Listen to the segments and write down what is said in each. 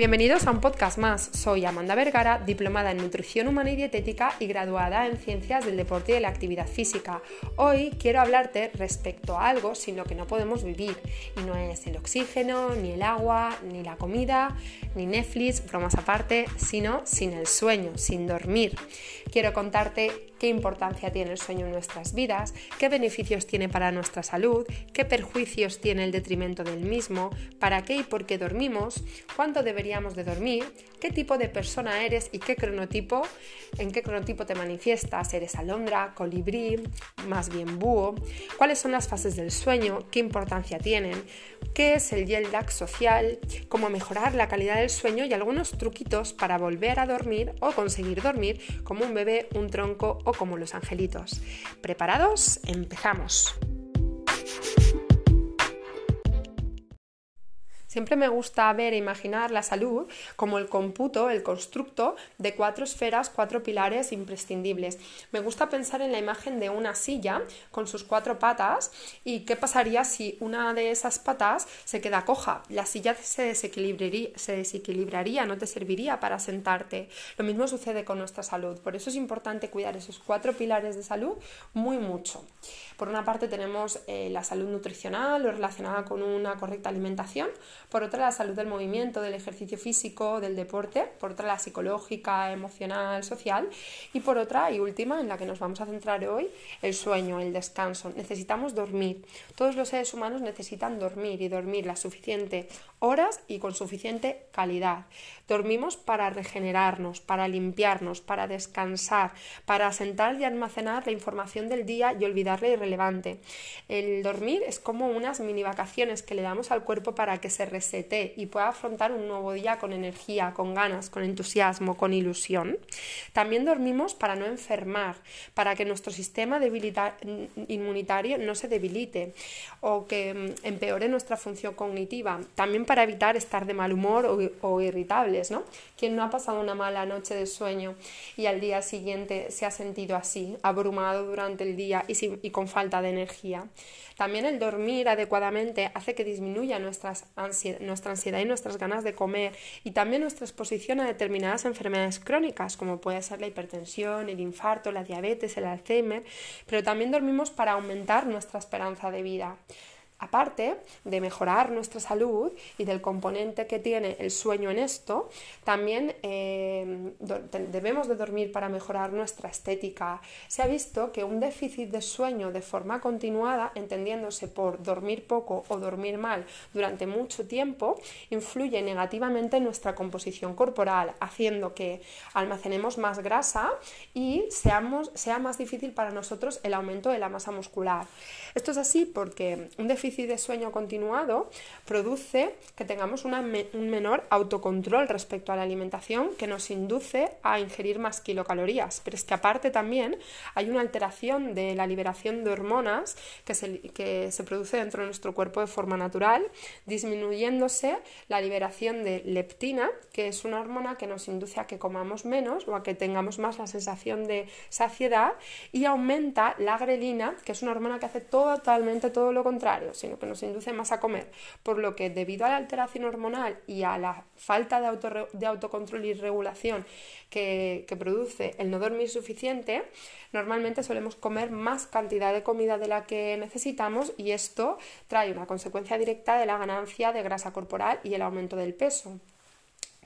Bienvenidos a un podcast más. Soy Amanda Vergara, diplomada en nutrición humana y dietética y graduada en ciencias del deporte y de la actividad física. Hoy quiero hablarte respecto a algo sin lo que no podemos vivir y no es el oxígeno, ni el agua, ni la comida, ni Netflix, bromas aparte, sino sin el sueño, sin dormir. Quiero contarte qué importancia tiene el sueño en nuestras vidas, qué beneficios tiene para nuestra salud, qué perjuicios tiene el detrimento del mismo, para qué y por qué dormimos, cuánto deberíamos de dormir, qué tipo de persona eres y qué cronotipo, en qué cronotipo te manifiestas, eres alondra, colibrí, más bien búho, cuáles son las fases del sueño, qué importancia tienen, qué es el lag social, cómo mejorar la calidad del sueño y algunos truquitos para volver a dormir o conseguir dormir como un bebé, un tronco o como los angelitos. ¿Preparados? Empezamos. Siempre me gusta ver e imaginar la salud como el cómputo, el constructo de cuatro esferas, cuatro pilares imprescindibles. Me gusta pensar en la imagen de una silla con sus cuatro patas y qué pasaría si una de esas patas se queda coja. La silla se desequilibraría, se desequilibraría, no te serviría para sentarte. Lo mismo sucede con nuestra salud. Por eso es importante cuidar esos cuatro pilares de salud muy mucho. Por una parte tenemos eh, la salud nutricional o relacionada con una correcta alimentación por otra la salud del movimiento, del ejercicio físico, del deporte, por otra la psicológica, emocional, social y por otra y última en la que nos vamos a centrar hoy, el sueño, el descanso. Necesitamos dormir. Todos los seres humanos necesitan dormir y dormir las suficientes horas y con suficiente calidad. Dormimos para regenerarnos, para limpiarnos, para descansar, para asentar y almacenar la información del día y olvidar la irrelevante. El dormir es como unas mini vacaciones que le damos al cuerpo para que se y pueda afrontar un nuevo día con energía, con ganas, con entusiasmo, con ilusión. También dormimos para no enfermar, para que nuestro sistema inmunitario no se debilite o que mm, empeore nuestra función cognitiva. También para evitar estar de mal humor o, irritables, ¿no? Quien no ha pasado una mala noche de sueño y al día siguiente se ha sentido así, abrumado durante el día y, con falta de energía. También el dormir adecuadamente hace que disminuya nuestras nuestra ansiedad y nuestras ganas de comer y también nuestra exposición a determinadas enfermedades crónicas como puede ser la hipertensión, el infarto, la diabetes, el Alzheimer, pero también dormimos para aumentar nuestra esperanza de vida. Aparte de mejorar nuestra salud y del componente que tiene el sueño en esto, también eh, debemos de dormir para mejorar nuestra estética. Se ha visto que un déficit de sueño de forma continuada, entendiéndose por dormir poco o dormir mal durante mucho tiempo, influye negativamente en nuestra composición corporal, haciendo que almacenemos más grasa y seamos, sea más difícil para nosotros el aumento de la masa muscular. Esto es así porque un déficit de sueño continuado produce que tengamos un menor autocontrol respecto a la alimentación que nos induce a ingerir más kilocalorías. Pero es que aparte también hay una alteración de la liberación de hormonas que se, que se produce dentro de nuestro cuerpo de forma natural, disminuyéndose la liberación de leptina, que es una hormona que nos induce a que comamos menos o a que tengamos más la sensación de saciedad y aumenta la grelina, que es una hormona que hace totalmente todo lo contrario sino que nos induce más a comer. Por lo que debido a la alteración hormonal y a la falta de, de autocontrol y regulación que, que produce el no dormir suficiente, normalmente solemos comer más cantidad de comida de la que necesitamos y esto trae una consecuencia directa de la ganancia de grasa corporal y el aumento del peso.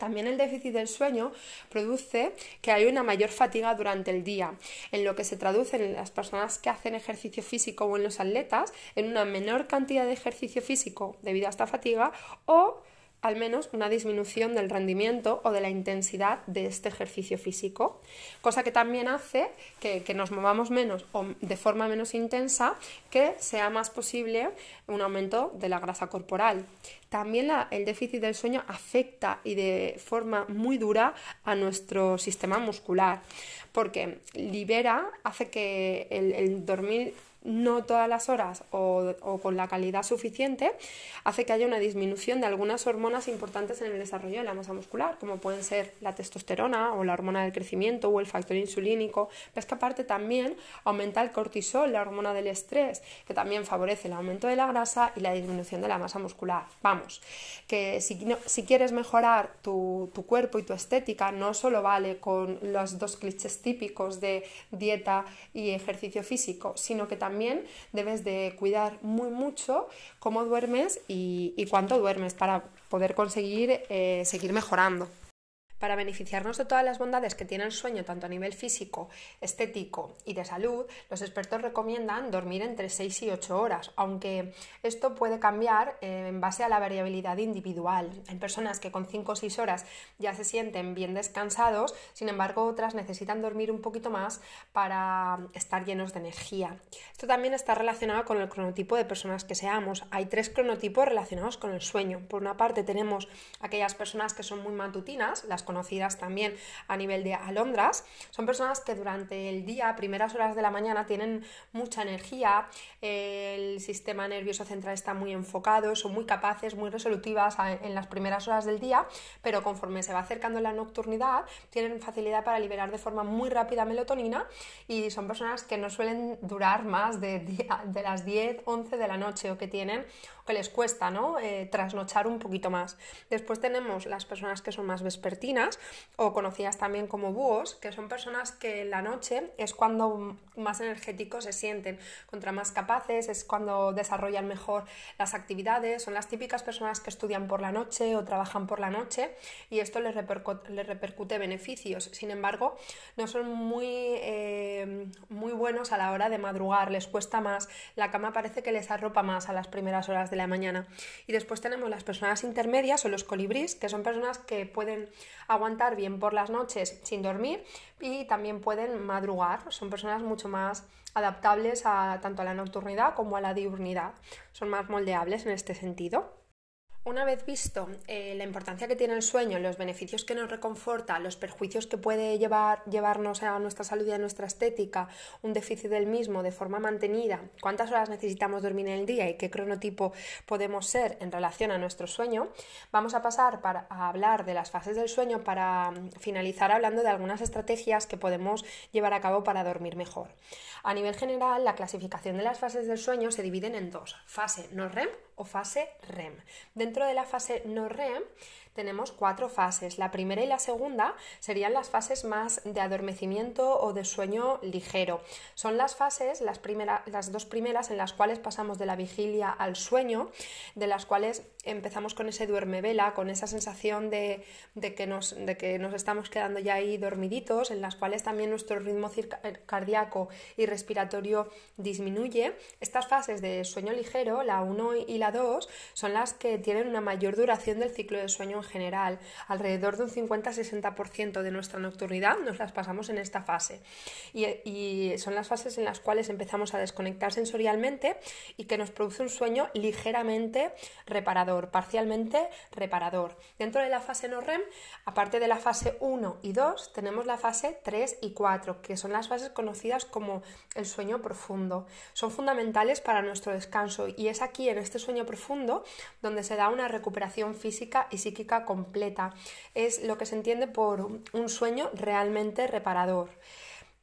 También el déficit del sueño produce que hay una mayor fatiga durante el día, en lo que se traduce en las personas que hacen ejercicio físico o en los atletas en una menor cantidad de ejercicio físico debido a esta fatiga o al menos una disminución del rendimiento o de la intensidad de este ejercicio físico, cosa que también hace que, nos movamos menos o de forma menos intensa, que sea más posible un aumento de la grasa corporal. También el déficit del sueño afecta y de forma muy dura a nuestro sistema muscular, porque libera, hace que el dormir no todas las horas o, con la calidad suficiente, hace que haya una disminución de algunas hormonas importantes en el desarrollo de la masa muscular, como pueden ser la testosterona o la hormona del crecimiento o el factor insulínico. Ves que aparte también aumenta el cortisol, la hormona del estrés, que también favorece el aumento de la grasa y la disminución de la masa muscular. Vamos, que si, si quieres mejorar tu, tu cuerpo y tu estética, no solo vale con los dos clichés típicos de dieta y ejercicio físico, sino que también debes de cuidar muy mucho cómo duermes y, y cuánto duermes para poder conseguir eh, seguir mejorando. Para beneficiarnos de todas las bondades que tiene el sueño, tanto a nivel físico, estético y de salud, los expertos recomiendan dormir entre 6 y 8 horas, aunque esto puede cambiar eh, en base a la variabilidad individual. Hay personas que con 5 o 6 horas ya se sienten bien descansados, sin embargo otras necesitan dormir un poquito más para estar llenos de energía. Esto también está relacionado con el cronotipo de personas que seamos. Hay tres cronotipos relacionados con el sueño. Por una parte tenemos aquellas personas que son muy matutinas, las conocidas también a nivel de alondras, son personas que durante el día, primeras horas de la mañana, tienen mucha energía, el sistema nervioso central está muy enfocado, son muy capaces, muy resolutivas en las primeras horas del día, pero conforme se va acercando la nocturnidad, tienen facilidad para liberar de forma muy rápida melatonina y son personas que no suelen durar más de, las 10, 11 de la noche o que tienen que les cuesta ¿no? Eh, trasnochar un poquito más. Después tenemos las personas que son más vespertinas o conocidas también como búhos, que son personas que en la noche es cuando más energéticos se sienten, contra más capaces, es cuando desarrollan mejor las actividades, son las típicas personas que estudian por la noche o trabajan por la noche y esto les, repercute, beneficios. Sin embargo, no son muy, eh, muy buenos a la hora de madrugar, les cuesta más, la cama parece que les arropa más a las primeras horas de la mañana. Y después tenemos las personas intermedias o los colibrís, que son personas que pueden aguantar bien por las noches sin dormir y también pueden madrugar. Son personas mucho más adaptables a tanto a la nocturnidad como a la diurnidad. Son más moldeables en este sentido. Una vez visto eh, la importancia que tiene el sueño, los beneficios que nos reconforta, los perjuicios que puede llevar, llevarnos a nuestra salud y a nuestra estética, un déficit del mismo de forma mantenida, cuántas horas necesitamos dormir en el día y qué cronotipo podemos ser en relación a nuestro sueño, vamos a pasar para, a hablar de las fases del sueño para mm, finalizar hablando de algunas estrategias que podemos llevar a cabo para dormir mejor. A nivel general, la clasificación de las fases del sueño se dividen en dos, fase no REM o fase REM. De la fase no tenemos cuatro fases. La primera y la segunda serían las fases más de adormecimiento o de sueño ligero. Son las fases, las, las dos primeras en las cuales pasamos de la vigilia al sueño, de las cuales empezamos con ese duerme vela, con esa sensación de, que nos, de que nos estamos quedando ya ahí dormiditos, en las cuales también nuestro ritmo cardíaco y respiratorio disminuye. Estas fases de sueño ligero, la 1 y la 2, son las que tienen una mayor duración del ciclo de sueño en general. Alrededor de un 50-60% de nuestra nocturnidad nos las pasamos en esta fase. Y, son las fases en las cuales empezamos a desconectar sensorialmente y que nos produce un sueño ligeramente reparador, parcialmente reparador. Dentro de la fase no REM, aparte de la fase 1 y 2, tenemos la fase 3 y 4, que son las fases conocidas como el sueño profundo. Son fundamentales para nuestro descanso y es aquí en este sueño profundo donde se da una recuperación física y psíquica completa. Es lo que se entiende por un sueño realmente reparador.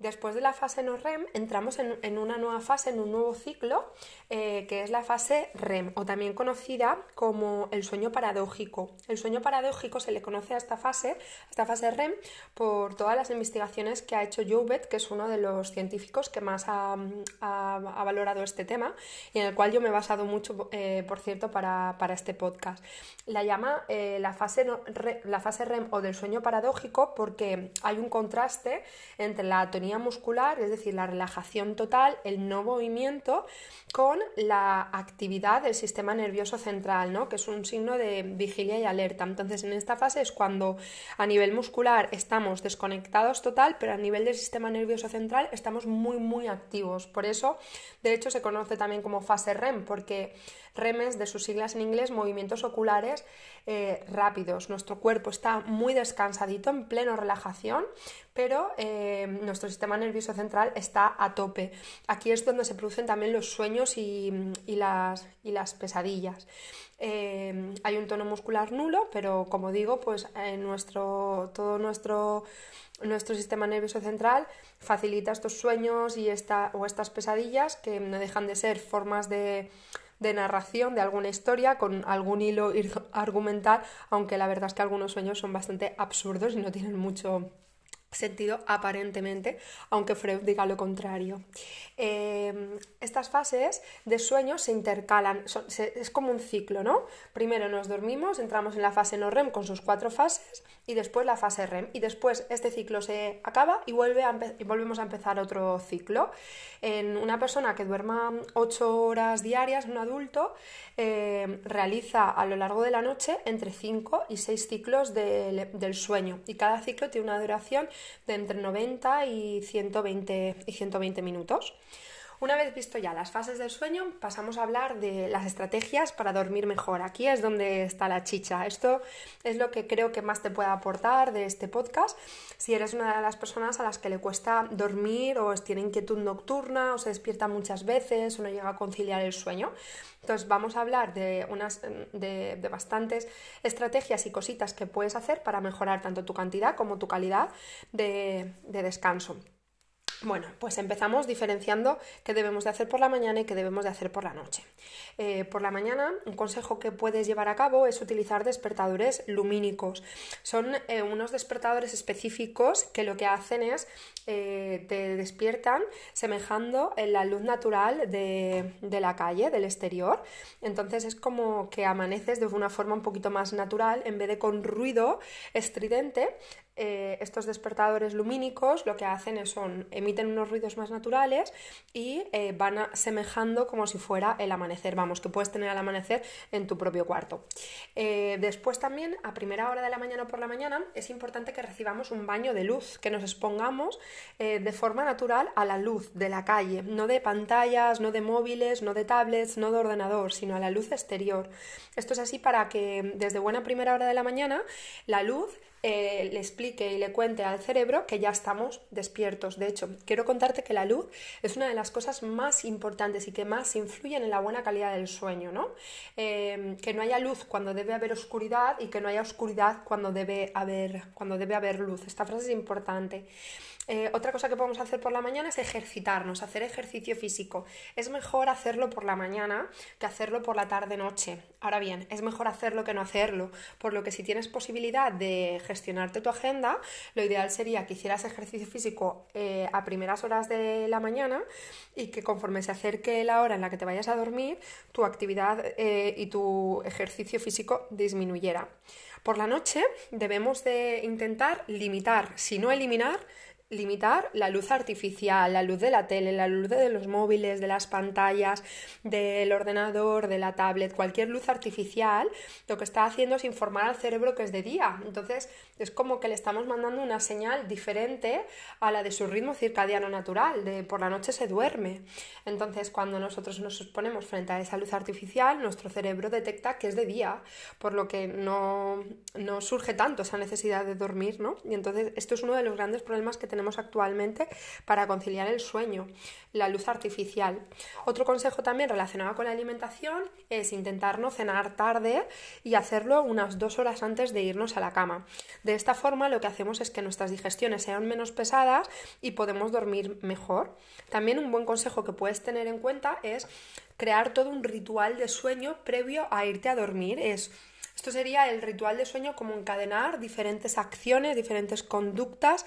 Después de la fase no REM entramos en, una nueva fase, en un nuevo ciclo, eh, que es la fase REM, o también conocida como el sueño paradójico. El sueño paradójico se le conoce a esta fase, esta fase REM, por todas las investigaciones que ha hecho Joubert, que es uno de los científicos que más ha, valorado este tema y en el cual yo me he basado mucho, eh, por cierto, para, este podcast. La llama eh, la, fase la fase REM o del sueño paradójico porque hay un contraste entre la muscular, es decir, la relajación total, el no movimiento, con la actividad del sistema nervioso central, ¿no? que es un signo de vigilia y alerta. Entonces, en esta fase es cuando a nivel muscular estamos desconectados total, pero a nivel del sistema nervioso central estamos muy, muy activos. Por eso, de hecho, se conoce también como fase REM, porque REMES, de sus siglas en inglés, movimientos oculares eh, rápidos. Nuestro cuerpo está muy descansadito, en pleno relajación, pero eh, nuestro sistema nervioso central está a tope. Aquí es donde se producen también los sueños y, las, y las, pesadillas. Eh, hay un tono muscular nulo, pero como digo, pues nuestro, todo nuestro, nuestro sistema nervioso central facilita estos sueños y esta, o estas pesadillas que no dejan de ser formas de de narración de alguna historia con algún hilo argumental, aunque la verdad es que algunos sueños son bastante absurdos y no tienen mucho sentido aparentemente, aunque Freud diga lo contrario. Em, estas fases de sueño se intercalan, es como un ciclo, ¿no? Primero nos dormimos, entramos en la fase no REM con sus cuatro fases y después la fase REM y después este ciclo se acaba y, vuelve y volvemos a empezar otro ciclo. En una persona que duerma ocho horas diarias, un adulto, em, realiza a lo largo de la noche entre 5 y 6 ciclos del sueño y cada ciclo tiene una duración de entre 90 y 120, y 120 minutos. Una vez visto ya las fases del sueño, pasamos a hablar de las estrategias para dormir mejor. Aquí es donde está la chicha. Esto es lo que creo que más te puede aportar de este podcast. Si eres una de las personas a las que le cuesta dormir o tiene inquietud nocturna o se despierta muchas veces o no llega a conciliar el sueño. Entonces vamos a hablar de, unas, de, bastantes estrategias y cositas que puedes hacer para mejorar tanto tu cantidad como tu calidad de descanso. Bueno, pues empezamos diferenciando qué debemos de hacer por la mañana y qué debemos de hacer por la noche. Eh, por la mañana, un consejo que puedes llevar a cabo es utilizar despertadores lumínicos. Son eh, unos despertadores específicos que lo que hacen es eh, te despiertan semejando en la luz natural de la calle, del exterior. Entonces es como que amaneces de una forma un poquito más natural en vez de con ruido estridente eh, estos despertadores lumínicos lo que hacen es son, emiten unos ruidos más naturales y eh, van semejando como si fuera el amanecer, vamos, que puedes tener el amanecer en tu propio cuarto. Eh, después también, a primera hora de la mañana o por la mañana, es importante que recibamos un baño de luz, que nos expongamos de forma natural a la luz de la calle, no de pantallas, no de móviles, no de tablets, no de ordenador, sino a la luz exterior. Esto es así para que desde buena primera hora de la mañana la luz eh, le explique y le cuente al cerebro que ya estamos despiertos. De hecho, quiero contarte que la luz es una de las cosas más importantes y que más influyen en la buena calidad del sueño, ¿no? Eh, que no haya luz cuando debe haber oscuridad y que no haya oscuridad cuando debe haber, cuando debe haber luz. Esta frase es importante. Eh, otra cosa que podemos hacer por la mañana es ejercitarnos, hacer ejercicio físico. Es mejor hacerlo por la mañana que hacerlo por la tarde-noche. Ahora bien, es mejor hacerlo que no hacerlo, por lo que si tienes posibilidad de gestionarte tu agenda, lo ideal sería que hicieras ejercicio físico eh, a primeras horas de la mañana y que conforme se acerque la hora en la que te vayas a dormir, tu actividad eh, y tu ejercicio físico disminuyera. Por la noche debemos de intentar limitar, si no eliminar, limitar la luz artificial, la luz de la tele, la luz de los móviles, de las pantallas, del ordenador, de la tablet, cualquier luz artificial, lo que está haciendo es informar al cerebro que es de día. Entonces es como que le estamos mandando una señal diferente a la de su ritmo circadiano natural, de por la noche se duerme. Entonces cuando nosotros nos exponemos frente a esa luz artificial, nuestro cerebro detecta que es de día, por lo que no, no surge tanto esa necesidad de dormir, ¿no? Y entonces esto es uno de los grandes problemas que tenemos actualmente para conciliar el sueño, la luz artificial. Otro consejo también relacionado con la alimentación es intentar no cenar tarde y hacerlo unas dos horas antes de irnos a la cama. De esta forma lo que hacemos es que nuestras digestiones sean menos pesadas y podemos dormir mejor. También un buen consejo que puedes tener en cuenta es crear todo un ritual de sueño previo a irte a dormir. Es esto sería el ritual de sueño como encadenar diferentes acciones, diferentes conductas,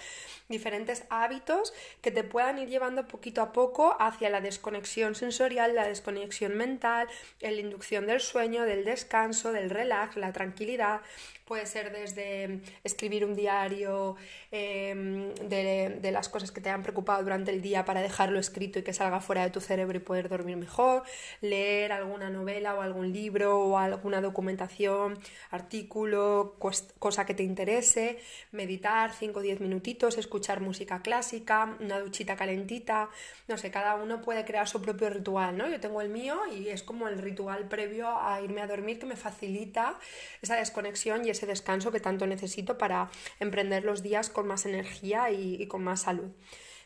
diferentes hábitos que te puedan ir llevando poquito a poco hacia la desconexión sensorial, la desconexión mental, la inducción del sueño, del descanso, del relax, la tranquilidad, Puede ser desde escribir un diario em, de, las cosas que te han preocupado durante el día para dejarlo escrito y que salga fuera de tu cerebro y poder dormir mejor, leer alguna novela o algún libro o alguna documentación, artículo, cosa que te interese, meditar 5 o 10 minutitos, escuchar música clásica, una duchita calentita, no sé, cada uno puede crear su propio ritual, ¿no? Yo tengo el mío y es como el ritual previo a irme a dormir que me facilita esa desconexión y ese descanso que tanto necesito para emprender los días con más energía y, y con más salud.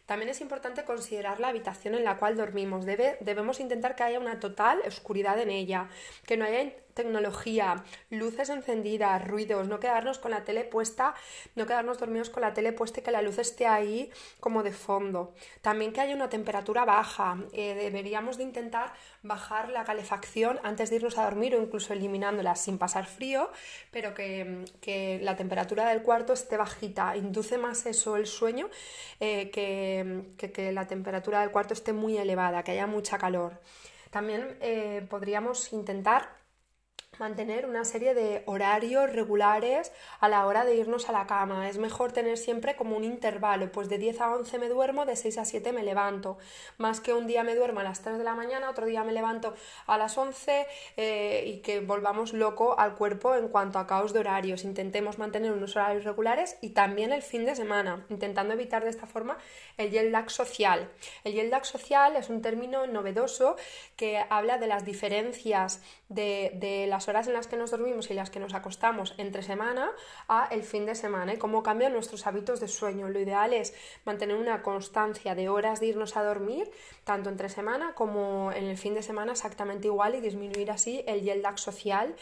También es importante considerar la habitación en la cual dormimos. Debe, debemos intentar que haya una total oscuridad en ella, que no haya tecnología, luces encendidas, ruidos, no quedarnos con la tele puesta, no quedarnos dormidos con la tele puesta y que la luz esté ahí como de fondo. También que haya una temperatura baja. Eh, deberíamos de intentar bajar la calefacción antes de irnos a dormir o incluso eliminándola sin pasar frío, pero que, la temperatura del cuarto esté bajita. Induce más eso el sueño eh, que, que, la temperatura del cuarto esté muy elevada, que haya mucha calor. También eh, podríamos intentar mantener una serie de horarios regulares a la hora de irnos a la cama. Es mejor tener siempre como un intervalo, pues de 10 a 11 me duermo, de 6 a 7 me levanto. Más que un día me duermo a las 3 de la mañana, otro día me levanto a las 11 eh, y que volvamos loco al cuerpo en cuanto a caos de horarios. Intentemos mantener unos horarios regulares y también el fin de semana, intentando evitar de esta forma el jet lag social. El jet lag social es un término novedoso que habla de las diferencias de, de las horas en las que nos dormimos y las que nos acostamos entre semana a el fin de semana y cómo cambian nuestros hábitos de sueño. Lo ideal es mantener una constancia de horas de irnos a dormir, tanto entre semana como en el fin de semana exactamente igual y disminuir así el jet lag social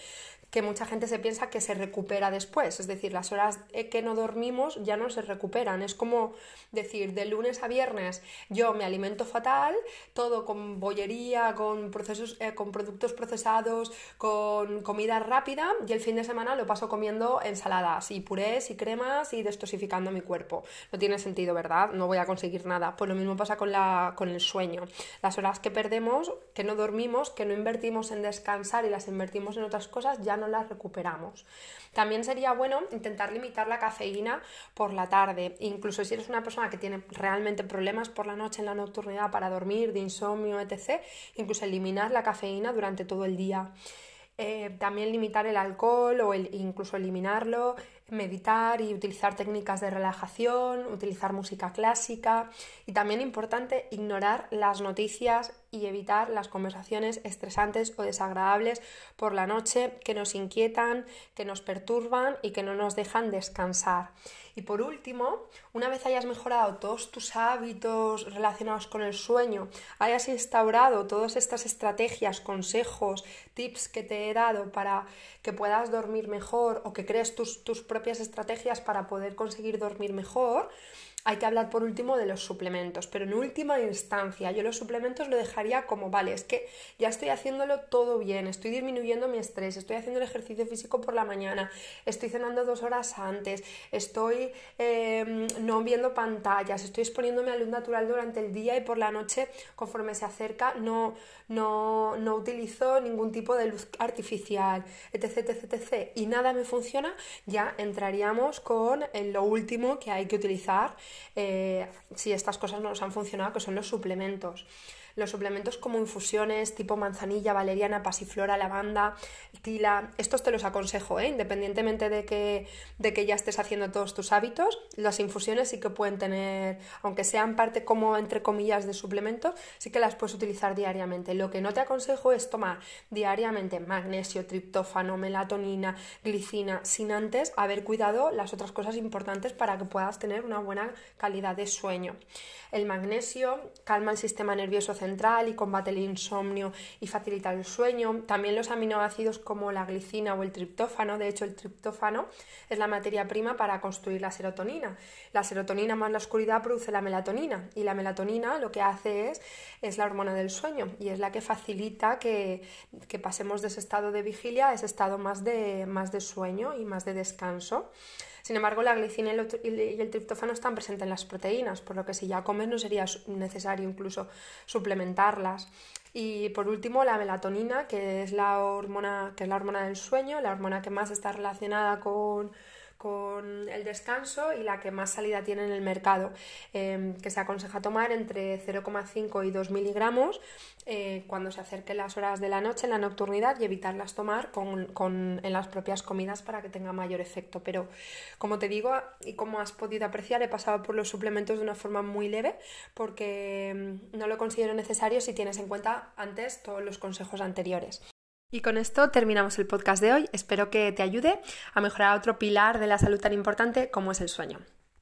que mucha gente se piensa que se recupera después, es decir, las horas que no dormimos ya no se recuperan, es como decir, de lunes a viernes yo me alimento fatal, todo con bollería, con, procesos, eh, con productos procesados, con comida rápida y el fin de semana lo paso comiendo ensaladas y purés y cremas y destosificando mi cuerpo. No tiene sentido, ¿verdad? No voy a conseguir nada. Pues lo mismo pasa con, la, con el sueño. Las horas que perdemos, que no dormimos, que no invertimos en descansar y las invertimos en otras cosas, ya no las recuperamos. También sería bueno intentar limitar la cafeína por la tarde, incluso si eres una persona que tiene realmente problemas por la noche en la nocturnidad para dormir, de insomnio, etc., incluso eliminar la cafeína durante todo el día. Eh, también limitar el alcohol o incluso eliminarlo, meditar y utilizar técnicas de relajación, utilizar música clásica y también importante ignorar las noticias y evitar las conversaciones estresantes o desagradables por la noche que nos inquietan, que nos perturban y que no nos dejan descansar. Y por último, una vez hayas mejorado todos tus hábitos relacionados con el sueño, hayas instaurado todas estas estrategias, consejos, tips que te he dado para que puedas dormir mejor o que crees tus, tus propias estrategias para poder conseguir dormir mejor, hay que hablar por último de los suplementos, pero en última instancia yo los suplementos lo dejaría como, vale, es que ya estoy haciéndolo todo bien, estoy disminuyendo mi estrés, estoy haciendo el ejercicio físico por la mañana, estoy cenando dos horas antes, estoy em, no viendo pantallas, estoy exponiéndome a luz natural durante el día y por la noche, conforme se acerca, no, no, no utilizo ningún tipo de luz artificial, etc, etc, etc, y nada me funciona, ya entraríamos con lo último que hay que utilizar eh, si estas cosas no nos han funcionado, que son los suplementos. Los suplementos como infusiones tipo manzanilla, valeriana, pasiflora, lavanda, tila, estos te los aconsejo, ¿eh? independientemente de que, de que ya estés haciendo todos tus hábitos, las infusiones sí que pueden tener, aunque sean parte como entre comillas de suplementos, sí que las puedes utilizar diariamente. Lo que no te aconsejo es tomar diariamente magnesio, triptófano, melatonina, glicina, sin antes haber cuidado las otras cosas importantes para que puedas tener una buena calidad de sueño. El magnesio calma el sistema nervioso central y combate el insomnio y facilita el sueño. También los aminoácidos como la glicina o el triptófano, de hecho el triptófano es la materia prima para construir la serotonina. La serotonina más la oscuridad produce la melatonina y la melatonina lo que hace es, es la hormona del sueño y es la que facilita que, que pasemos de ese estado de vigilia a ese estado más de, más de sueño y más de descanso. Sin embargo, la glicina y el triptófano están presentes en las proteínas, por lo que si ya comes no sería necesario incluso suplementarlas. Y por último, la melatonina, que es la hormona, que es la hormona del sueño, la hormona que más está relacionada con, con el descanso y la que más salida tiene en el mercado, em, que se aconseja tomar entre 0,5 y 2 miligramos eh, cuando se acerquen las horas de la noche en la nocturnidad y evitarlas tomar con, en las propias comidas para que tenga mayor efecto. Pero como te digo y como has podido apreciar, he pasado por los suplementos de una forma muy leve porque em, no lo considero necesario si tienes en cuenta antes todos los consejos anteriores. Y con esto terminamos el podcast de hoy. Espero que te ayude a mejorar otro pilar de la salud tan importante como es el sueño.